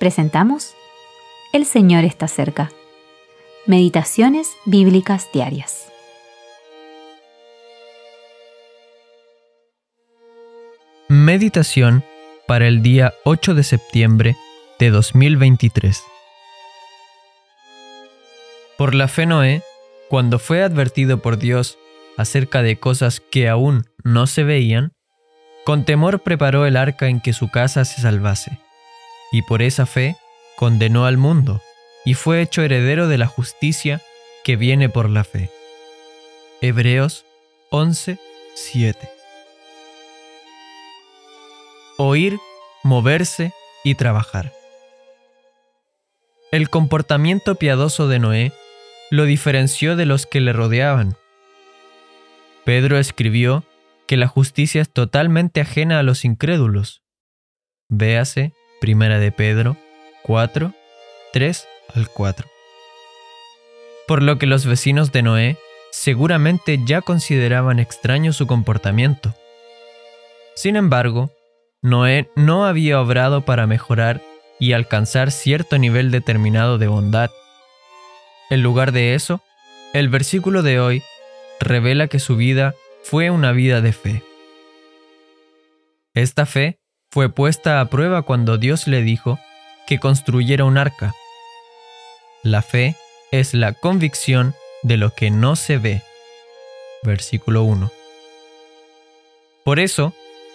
presentamos El Señor está cerca. Meditaciones Bíblicas Diarias. Meditación para el día 8 de septiembre de 2023. Por la fe Noé, cuando fue advertido por Dios acerca de cosas que aún no se veían, con temor preparó el arca en que su casa se salvase y por esa fe condenó al mundo, y fue hecho heredero de la justicia que viene por la fe. Hebreos 11, 7. Oír, moverse y trabajar. El comportamiento piadoso de Noé lo diferenció de los que le rodeaban. Pedro escribió que la justicia es totalmente ajena a los incrédulos. Véase Primera de Pedro 4, 3 al 4. Por lo que los vecinos de Noé seguramente ya consideraban extraño su comportamiento. Sin embargo, Noé no había obrado para mejorar y alcanzar cierto nivel determinado de bondad. En lugar de eso, el versículo de hoy revela que su vida fue una vida de fe. Esta fe fue puesta a prueba cuando Dios le dijo que construyera un arca. La fe es la convicción de lo que no se ve. Versículo 1. Por eso,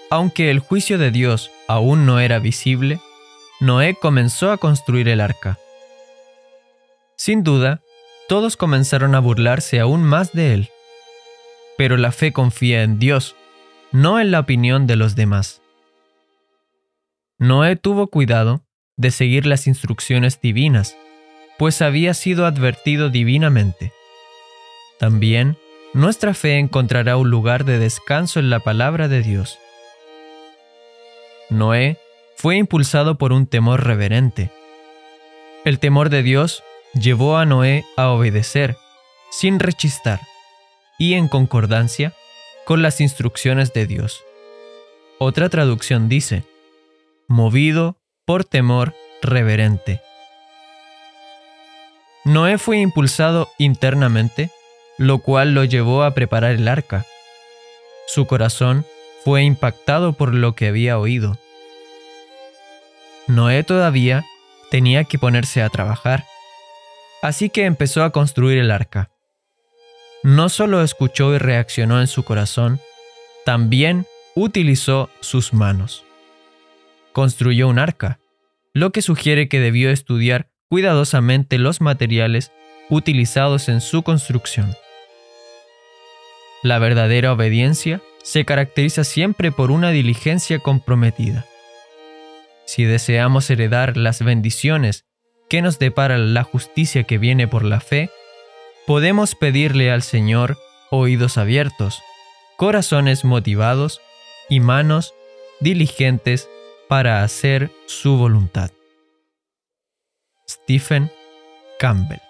aunque el juicio de Dios aún no era visible, Noé comenzó a construir el arca. Sin duda, todos comenzaron a burlarse aún más de él. Pero la fe confía en Dios, no en la opinión de los demás. Noé tuvo cuidado de seguir las instrucciones divinas, pues había sido advertido divinamente. También, nuestra fe encontrará un lugar de descanso en la palabra de Dios. Noé fue impulsado por un temor reverente. El temor de Dios llevó a Noé a obedecer, sin rechistar, y en concordancia con las instrucciones de Dios. Otra traducción dice, movido por temor reverente. Noé fue impulsado internamente, lo cual lo llevó a preparar el arca. Su corazón fue impactado por lo que había oído. Noé todavía tenía que ponerse a trabajar, así que empezó a construir el arca. No solo escuchó y reaccionó en su corazón, también utilizó sus manos construyó un arca, lo que sugiere que debió estudiar cuidadosamente los materiales utilizados en su construcción. La verdadera obediencia se caracteriza siempre por una diligencia comprometida. Si deseamos heredar las bendiciones que nos depara la justicia que viene por la fe, podemos pedirle al Señor oídos abiertos, corazones motivados y manos diligentes para hacer su voluntad. Stephen Campbell